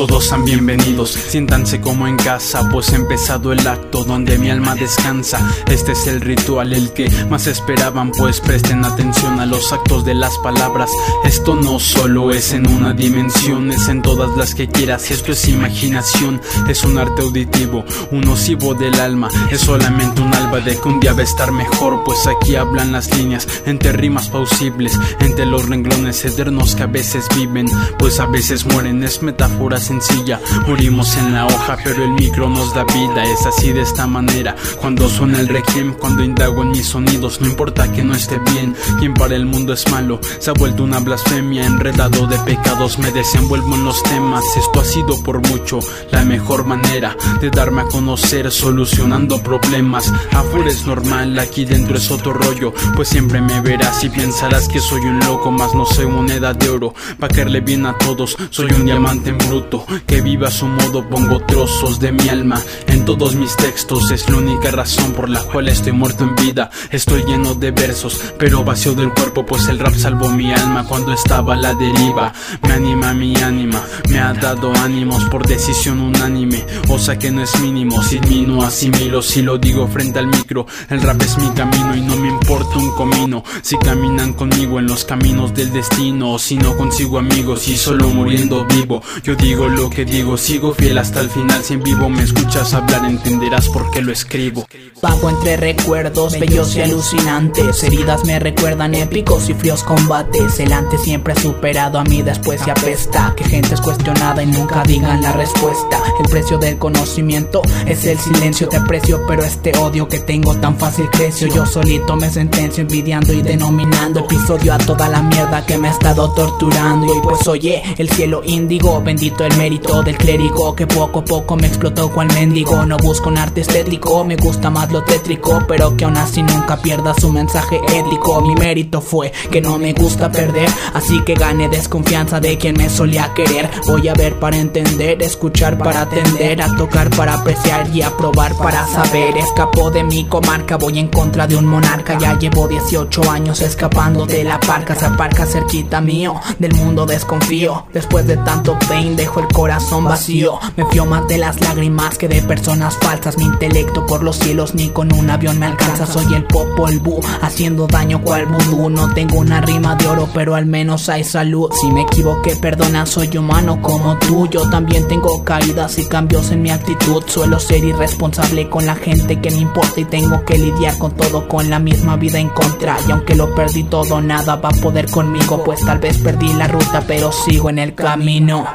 Todos son bienvenidos, siéntanse como en casa, pues ha empezado el acto donde mi alma descansa. Este es el ritual, el que más esperaban, pues presten atención a los actos de las palabras. Esto no solo es en una dimensión, es en todas las que quieras. Esto es imaginación, es un arte auditivo, un nocivo del alma. Es solamente un alba de que un día va a estar mejor, pues aquí hablan las líneas entre rimas pausibles, entre los renglones eternos que a veces viven, pues a veces mueren. Es metáfora sencilla, morimos en la hoja, pero el micro nos da vida. Es así de esta manera, cuando suena el requiem, cuando indago en mis sonidos, no importa que no esté bien. Quien para el mundo es malo, se ha vuelto una blasfemia, enredado de pecados, me desenvuelvo en los temas. Esto ha sido por mucho la mejor manera de darme a conocer, solucionando problemas. Afuera es normal, aquí dentro es otro rollo, pues siempre me verás y pensarás que soy un loco, mas no soy moneda de oro. Pa' caerle bien a todos, soy un diamante en bruto, que viva a su modo, pongo trozos de mi alma en todos mis textos. Es la única razón por la cual estoy muerto en vida. Estoy lleno de versos, pero vacío del cuerpo, pues el rap salvó mi alma cuando estaba a la deriva. Me anima mi ánima, me ha dado ánimos por decisión unánime. O sea que no es mínimo, sin mí no asimilo. Si lo digo frente al micro, el rap es mi camino y no me importa un comino. Si caminan conmigo en los caminos del destino, o si no consigo amigos y solo muriendo vivo. Yo digo lo que digo, sigo fiel hasta el final. Si en vivo me escuchas hablar, entenderás por qué lo escribo. Vago entre recuerdos bellos y alucinantes Heridas me recuerdan épicos y fríos combates. El antes siempre ha superado a mí después se apesta. Que gente es cuestionada y nunca digan la respuesta. El precio del conocimiento es el silencio. Te aprecio pero este odio que tengo tan fácil creció. Yo solito me sentencio envidiando y denominando Episodio a toda la mierda que me ha estado torturando. Y pues oye, el cielo índigo Bendito el mérito del clérigo Que poco a poco me explotó cual mendigo. No busco un arte estético, me gusta más lo tétrico Pero que aún así nunca pierda su mensaje ético. Mi mérito fue que no me gusta perder Así que gané desconfianza de quien me solía querer. Voy a ver para entender, escuchar para atender A tocar para apreciar y a probar para saber. Escapó de mi comarca, voy en contra de un monarca. Ya llevo 18 años escapando de la parca Se aparca cerquita mío, del mundo desconfío. Después de tanto pain dejo el corazón vacío. Me fío más de las lágrimas que de personas falsas. Mi intelecto por los cielos ni con un avión me alcanza. Soy el popo, el bu, haciendo daño cual vudú. No tengo una rima de oro pero al menos hay salud. Si me equivoqué perdona, soy humano como tú. Yo también tengo caídas y cambios en mi actitud. Suelo ser irresponsable con la gente que me importa Y tengo que lidiar con todo con la misma vida en contra. Y aunque lo perdí todo nada va a poder conmigo Pues tal vez perdí la ruta pero sigo en el camino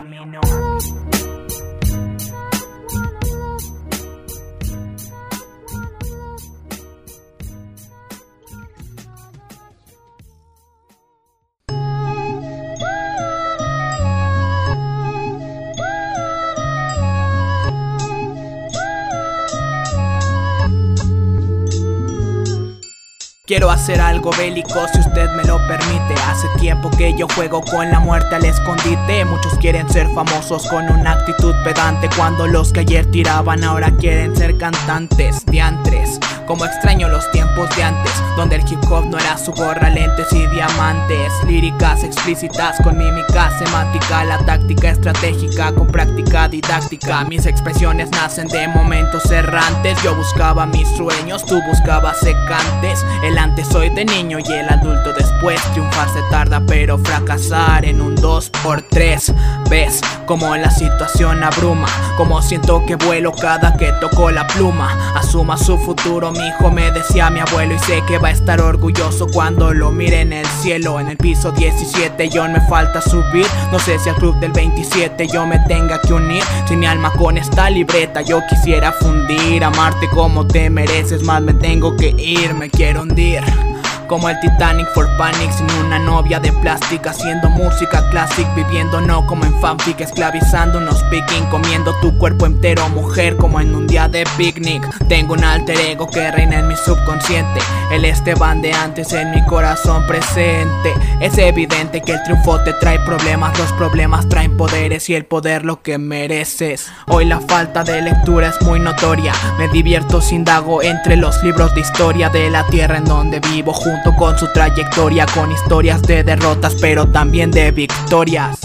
Quiero hacer algo bélico si usted me lo permite. Hace tiempo que yo juego con la muerte al escondite. Muchos quieren ser famosos con una actitud pedante Cuando los que ayer tiraban ahora quieren ser cantantes Diantres, como extraño los tiempos de antes Donde el hip hop no era su gorra, lentes y diamantes Líricas explícitas con mímica semántica La táctica estratégica con práctica didáctica. Mis expresiones nacen de momentos errantes Yo buscaba mis sueños, tú buscabas secantes. El antes soy de niño y el adulto después Triunfar se tarda pero fracasar en un 2 por 3 Ves como la situación abruma Como siento que vuelo cada que toco la pluma. Asuma su futuro mi hijo me decía mi abuelo. Y sé que va a estar orgulloso cuando lo mire en el cielo. En el piso 17 yo me falta subir. No sé si al club del 27 yo me tenga que unir. Si mi alma con esta libreta yo quisiera fundir. Amarte como te mereces más me tengo que ir. Me quiero hundir como el Titanic for Panic sin una novia de plástico Haciendo música classic, viviendo no como en fanfic Esclavizando unos picking, comiendo tu cuerpo entero Mujer como en un día de picnic. Tengo un alter ego que reina en mi subconsciente El Esteban de antes en mi corazón presente. Es evidente que el triunfo te trae problemas Los problemas traen poderes y el poder lo que mereces. Hoy la falta de lectura es muy notoria Me divierto sin dago entre los libros de historia de la tierra en donde vivo junto con su trayectoria con historias de derrotas pero también de victorias.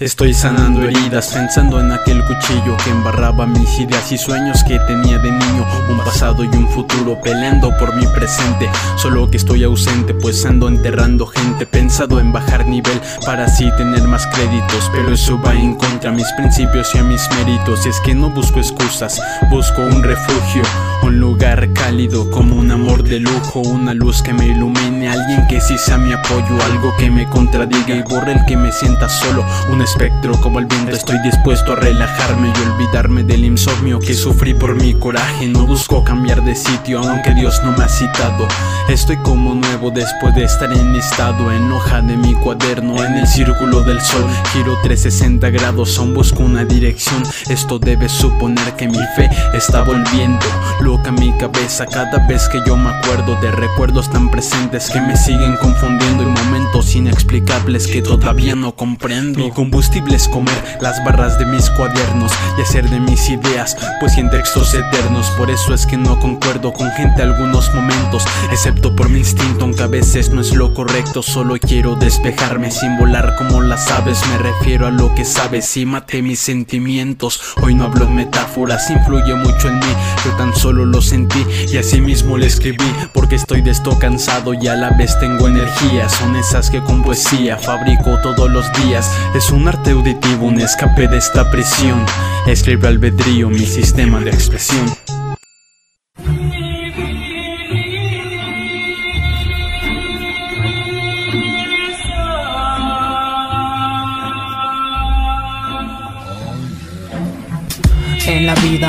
Estoy sanando heridas, pensando en aquel cuchillo que embarraba mis ideas y sueños que tenía de niño. Un pasado y un futuro peleando por mi presente. Solo que estoy ausente, pues ando enterrando gente. Pensado en bajar nivel para así tener más créditos. Pero eso va en contra a mis principios y a mis méritos. Y es que no busco excusas, busco un refugio. Un lugar cálido como un amor de lujo, una luz que me ilumine, alguien que sí sea mi apoyo, algo que me contradiga y borre el que me sienta solo, un espectro como el viento, estoy dispuesto a relajarme y olvidarme del insomnio que sufrí por mi coraje, no busco cambiar de sitio aunque Dios no me ha citado, estoy como nuevo después de estar enlistado en hoja de mi cuaderno, en el círculo del sol, giro 360 grados, aún busco una dirección, esto debe suponer que mi fe está volviendo, loca mi cabeza cada vez que yo me acuerdo de recuerdos tan presentes que me siguen confundiendo y momentos inexplicables que todavía no comprendo. Mi combustible es comer las barras de mis cuadernos y hacer de mis ideas pues en textos eternos. Por eso es que no concuerdo con gente algunos momentos, excepto por mi instinto, aunque a veces no es lo correcto. Solo quiero despejarme sin volar como las aves. Me refiero a lo que sabes y mate mis sentimientos. Hoy no hablo metáforas, influye mucho en mí. Yo tan solo lo sentí y así mismo le escribí porque estoy de esto cansado y a la vez tengo energía son esas que con poesía fabrico todos los días es un arte auditivo un escape de esta prisión escribe albedrío mi sistema de expresión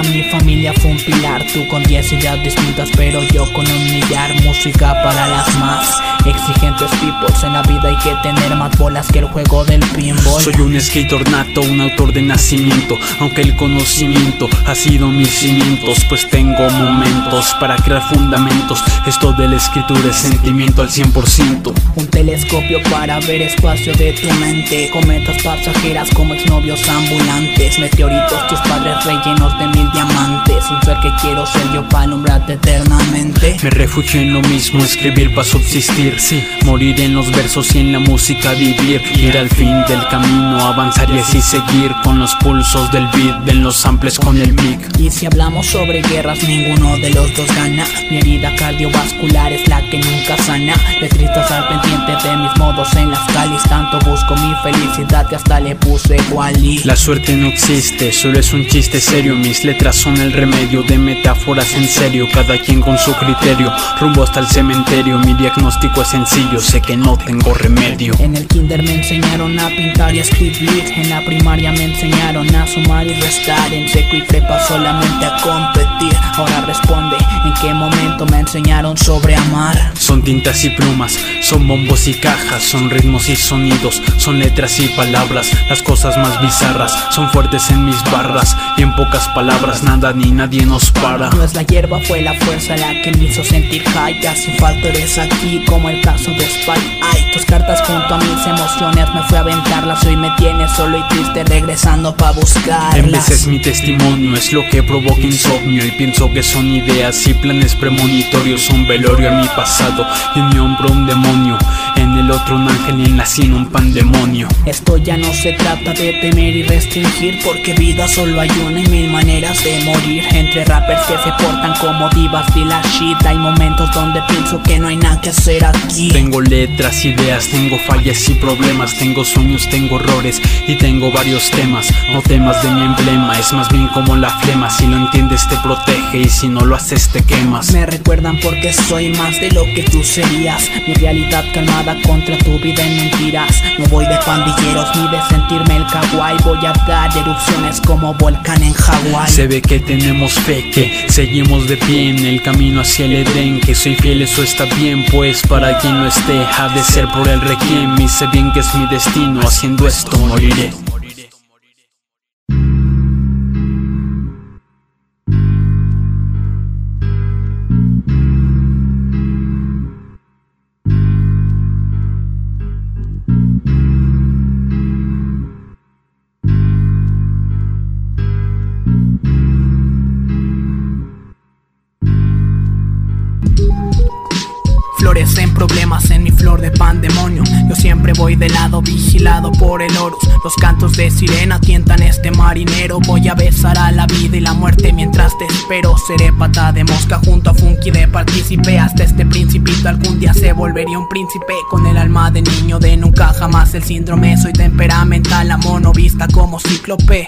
Mi familia fue un pilar Tú con diez ideas distintas pero yo con un millar Música para las más exigentes peoples En la vida hay que tener más bolas que el juego del pinball. Soy un escritor nato, un autor de nacimiento Aunque el conocimiento ha sido mis cimientos Pues tengo momentos para crear fundamentos. Esto de la escritura es sentimiento al 100% Un telescopio para ver espacio de tu mente Cometas pasajeras como exnovios ambulantes Meteoritos tus padres rellenos de mil diamantes Un ser que quiero ser yo para alumbrarte eternamente. Me refugio en lo mismo, escribir para subsistir Sí, morir en los versos y en la música vivir. Ir al fin del camino, avanzar y así seguir Con los pulsos del beat, en los samples con el mic. Y si hablamos sobre guerras, ninguno de los dos gana. Mi herida cardiovascular es la que nunca sana. Letristas al pendiente de mis modos en las calis Tanto busco mi felicidad que hasta le puse y. La suerte no existe, solo es un chiste serio. Mis letras son el remedio de metáforas en serio. Cada quien con su criterio, rumbo hasta el cementerio. Mi diagnóstico sencillo, sé que no tengo remedio. En el kinder me enseñaron a pintar y a escribir. En la primaria me enseñaron a sumar y restar. En seco y prepa solamente a competir. Ahora responde, ¿en qué momento me enseñaron sobre amar? Son tintas y plumas, son bombos y cajas Son ritmos y sonidos, son letras y palabras Las cosas más bizarras son fuertes en mis barras Y en pocas palabras nada ni nadie nos para. No es la hierba, fue la fuerza la que me hizo sentir high Ya sin falta eres aquí como el caso de Spike. Ay, tus cartas junto a mis emociones me fui a aventarlas Hoy me tienes solo y triste regresando pa' buscarlas. En veces mi testimonio es lo que provoca insomnio Y pienso que son ideas y planes premonitorios Un velorio a mi pasado y en mi hombro un demonio En otro un ángel y en la sien un pandemonio. Esto ya no se trata de temer y restringir Porque vida solo hay una y mil maneras de morir. Entre rappers que se portan como divas de la shit Hay momentos donde pienso que no hay nada que hacer aquí. Tengo letras, ideas, tengo fallas y problemas Tengo sueños, tengo errores y tengo varios temas. No temas de mi emblema, es más bien como la flema. Si lo entiendes te protege y si no lo haces te quemas. Me recuerdan porque soy más de lo que tú serías. Mi realidad calmada contra tu vida en mentiras. No voy de pandilleros ni de sentirme el kawaii. Voy a dar erupciones como volcán en Hawái. Se ve que tenemos fe, que seguimos de pie en el camino hacia el Edén Que soy fiel, eso está bien, pues para quien no esté Ha de ser por el requiem y sé bien que es mi destino Haciendo esto moriré Florecen problemas en mi flor de pandemonio. Yo siempre voy de lado, vigilado por el Horus. Los cantos de sirena tientan este marinero. Voy a besar a la vida y la muerte mientras te espero. Seré pata de mosca junto a Funky de partícipe. Hasta este principito algún día se volvería un príncipe. Con el alma de niño de nunca jamás el síndrome. Soy temperamental, la mono vista como cíclope.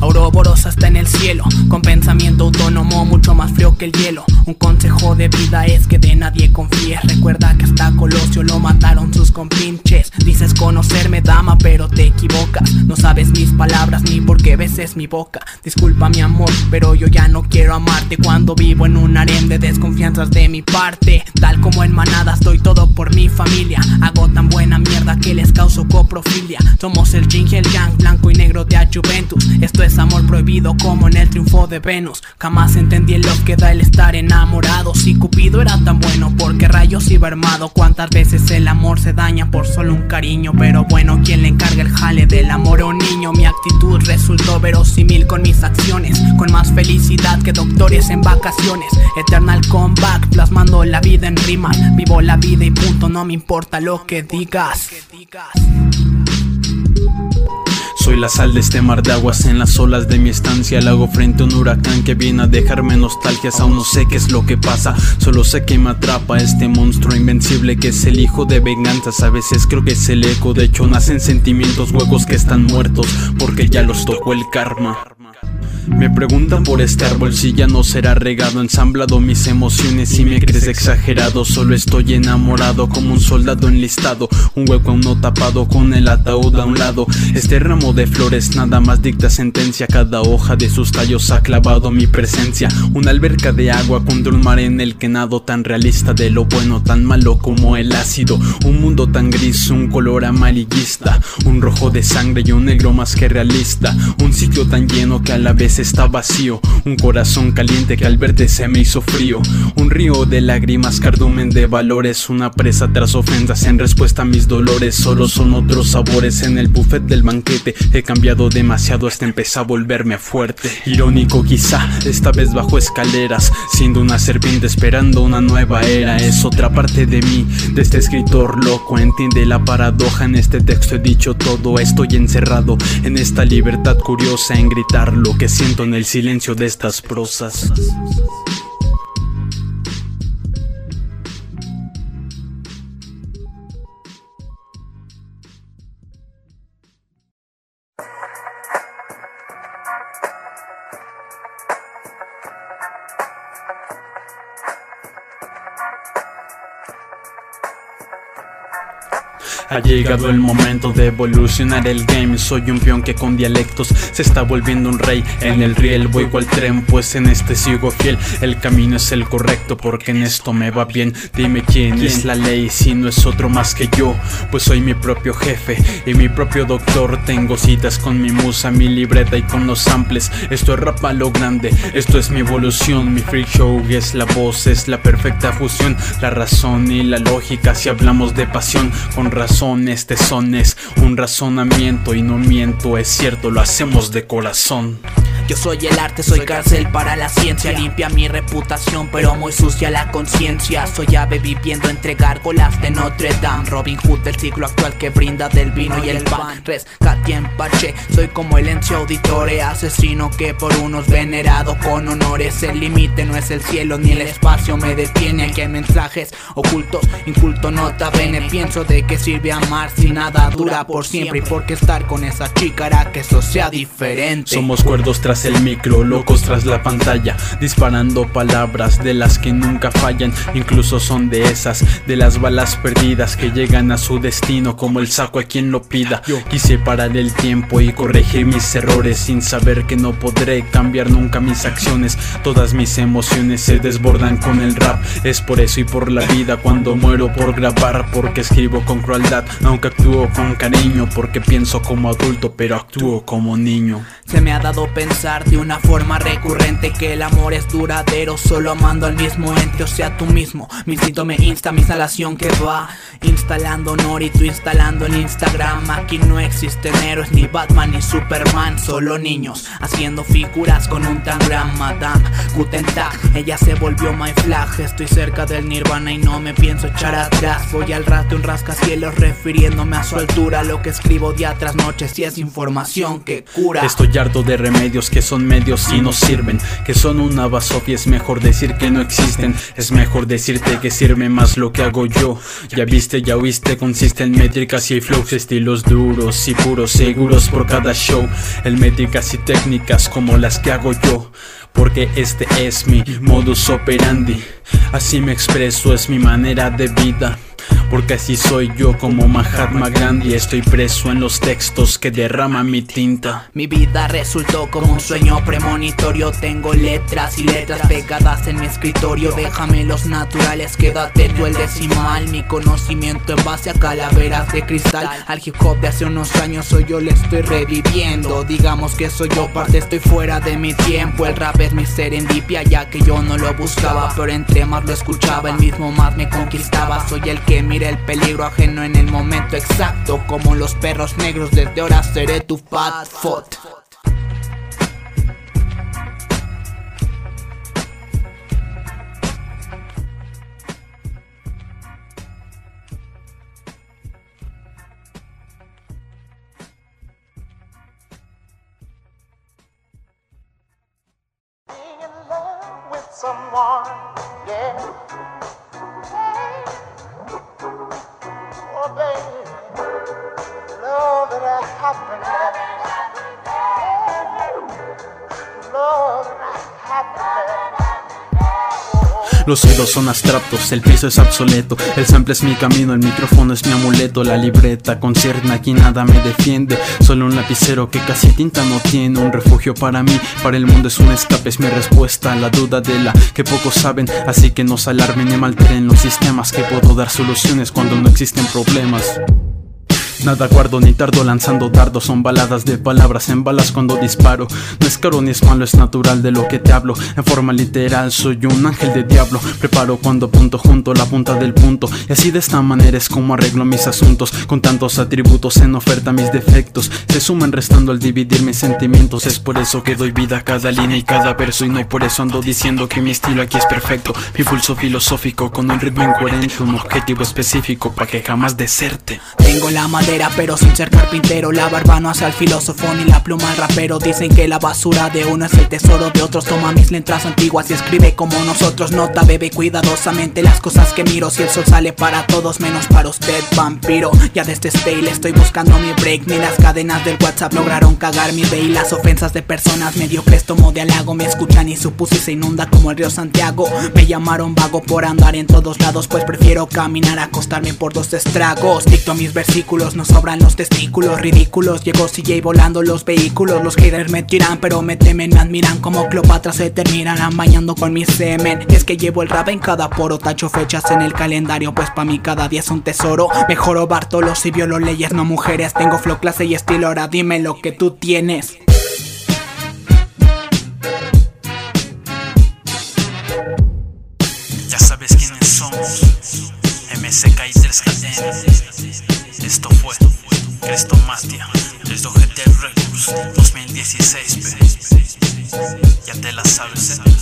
Auroboros hasta en el cielo, con pensamiento autónomo mucho más frío que el hielo. Un consejo de vida es que de nadie confíes. Recuerda que hasta Colosio lo mataron sus compinches. Conocerme, dama, pero te equivocas. No sabes mis palabras ni por qué beses mi boca. Disculpa mi amor, pero yo ya no quiero amarte cuando vivo en un harem de desconfianzas de mi parte. Tal como en manadas doy todo por mi familia. Hago tan buena mierda que les causo coprofilia. Somos el Jing el Yang, blanco y negro de Juventus. Esto es amor prohibido como en el triunfo de Venus. Jamás entendí lo que da el estar enamorado. Si Cupido era tan bueno, porque rayos iba armado? ¿Cuántas veces el amor se daña por solo un cariño? Pero bueno, ¿quién le encarga el jale del amor o niño? Mi actitud resultó verosímil con mis acciones. Con más felicidad que doctores en vacaciones. Eternal comeback, plasmando la vida en rimas. Vivo la vida y punto, no me importa lo que digas. Soy la sal de este mar de aguas en las olas de mi estancia. Le hago frente a un huracán que viene a dejarme nostalgias. Aún no sé qué es lo que pasa, solo sé que me atrapa este monstruo invencible que es el hijo de venganzas. A veces creo que es el eco, de hecho nacen sentimientos huecos que están muertos porque ya los tocó el karma. Me preguntan por este árbol si ya no será regado, ensamblado mis emociones y me crees exagerado. Solo estoy enamorado como un soldado enlistado, un hueco aún no tapado con el ataúd a un lado. Este ramo de flores nada más dicta sentencia, cada hoja de sus tallos ha clavado mi presencia. Una alberca de agua contra un mar en el que nado tan realista de lo bueno, tan malo como el ácido. Un mundo tan gris, un color amarillista, un rojo de sangre y un negro más que realista. Un sitio tan lleno que a la vez está vacío, un corazón caliente que al verte se me hizo frío, un río de lágrimas, cardumen de valores, una presa tras ofensas en respuesta a mis dolores, solo son otros sabores en el buffet del banquete, he cambiado demasiado hasta empezar a volverme fuerte, irónico quizá, esta vez bajo escaleras, siendo una serpiente esperando una nueva era, es otra parte de mí, de este escritor loco, entiende la paradoja, en este texto he dicho todo, estoy encerrado en esta libertad curiosa en gritar lo que siento siento en el silencio de estas prosas. Ha llegado el momento de evolucionar el game. Soy un peón que con dialectos se está volviendo un rey. En el riel voy cual tren pues en este sigo fiel. El camino es el correcto porque en esto me va bien. Dime quién es la ley si no es otro más que yo. Pues soy mi propio jefe y mi propio doctor. Tengo citas con mi musa, mi libreta y con los samples. Esto es rap lo grande, esto es mi evolución. Mi freak show es la voz, es la perfecta fusión. La razón y la lógica si hablamos de pasión. Con razón este son es un razonamiento y no miento, es cierto, lo hacemos de corazón. Yo soy el arte, soy cárcel para la ciencia. Limpia mi reputación, pero muy sucia la conciencia. Soy ave viviendo entre gárgolas de Notre Dame. Robin Hood del siglo actual que brinda del vino y el pan. Rescate en parche, soy como el ente auditore Asesino que por unos venerado con honores. El límite no es el cielo ni el espacio me detiene. Aquí hay mensajes ocultos, inculto nota bene. Pienso de que sirve amar si nada dura por siempre. Y porque estar con esa chica hará que eso sea diferente. Somos cuerdos tras el micro, locos tras la pantalla, disparando palabras de las que nunca fallan, incluso son de esas, de las balas perdidas que llegan a su destino como el saco a quien lo pida. Yo quise parar el tiempo y corregir mis errores sin saber que no podré cambiar nunca mis acciones, todas mis emociones se desbordan con el rap, es por eso y por la vida cuando muero por grabar, porque escribo con crueldad, aunque actúo con cariño, porque pienso como adulto pero actúo como niño. Se me ha dado pensar de una forma recurrente que el amor es duradero solo amando al mismo ente, o sea tú mismo. Mi instinto me insta mi instalación que va instalando honor tú instalando en Instagram. Aquí no existen héroes ni Batman ni Superman, solo niños haciendo figuras con un tangram. Madame Guten Tag, ella se volvió my flag. Estoy cerca del Nirvana y no me pienso echar atrás. Voy al rato un rascacielos refiriéndome a su altura. Lo que escribo día tras noche si es información que cura. Estoy harto de remedios que son medios y no sirven. Que son una basofia, es mejor decir que no existen. Es mejor decirte que sirve más lo que hago yo. Ya viste, ya oíste, consiste en métricas y flows, estilos duros y puros, seguros por cada show. En métricas y técnicas como las que hago yo. Porque este es mi modus operandi. Así me expreso, es mi manera de vida. Porque así soy yo como Mahatma Gandhi. Estoy preso en los textos que derrama mi tinta. Mi vida resultó como un sueño premonitorio. Tengo letras y letras pegadas en mi escritorio. Déjame los naturales, quédate tú el decimal Mi conocimiento en base a calaveras de cristal. Al hip hop de hace unos años hoy yo le estoy reviviendo. Digamos que soy yo parte, estoy fuera de mi tiempo. El rap es mi serendipia ya que yo no lo buscaba Pero entre más lo escuchaba el mismo más me conquistaba. Soy el que mire el peligro ajeno en el momento exacto Como los perros negros desde ahora seré tu fat foot someone, Los celos son abstractos, el piso es obsoleto. El sample es mi camino, el micrófono es mi amuleto. La libreta concierne aquí nada me defiende. Solo un lapicero que casi tinta no tiene. Un refugio para mí, para el mundo es un escape Es mi respuesta a la duda de la que pocos saben. Así que no se alarmen ni malteren los sistemas Que puedo dar soluciones cuando no existen problemas Nada guardo ni tardo lanzando dardos Son baladas de palabras en balas cuando disparo. No es caro ni es malo, es natural de lo que te hablo. En forma literal soy un ángel de diablo. Preparo cuando apunto junto la punta del punto. Y así de esta manera es como arreglo mis asuntos. Con tantos atributos en oferta mis defectos. Se suman restando al dividir mis sentimientos. Es por eso que doy vida a cada línea y cada verso. Y no por eso ando diciendo que mi estilo aquí es perfecto. Mi pulso filosófico con un ritmo incoherente. Un objetivo específico para que jamás deserte. Tengo la madera pero sin ser carpintero. La barba no hace al filósofo ni la pluma al rapero. Dicen que la basura de uno es el tesoro de otros. Toma mis letras antiguas y escribe como nosotros. Nota, bebe cuidadosamente las cosas que miro. Si el sol sale para todos menos para usted, vampiro. Ya desde Stale estoy buscando mi break. Ni las cadenas del WhatsApp lograron cagar mi day Las ofensas de personas mediocres tomo de halago. Me escuchan y su pussy se inunda como el río Santiago. Me llamaron vago por andar en todos lados Pues prefiero caminar acostarme por dos estragos. Dicto mis versículos, no sobran los testículos ridículos. Llegó CJ volando los vehículos. Los haters me tiran pero me temen Me admiran. Como Cleopatra se terminarán bañando con mi semen. Es que llevo el rap en cada poro Tacho fechas en el calendario. Pues pa' mí cada día es un tesoro. Mejoro Bartolo si violo leyes no mujeres. Tengo flow, clase y estilo Ahora dime lo que tú tienes. Ya sabes quiénes somos. MSK y 3 Esto fue Crestomatia desde GT Records 2016 Ya te la sabes Va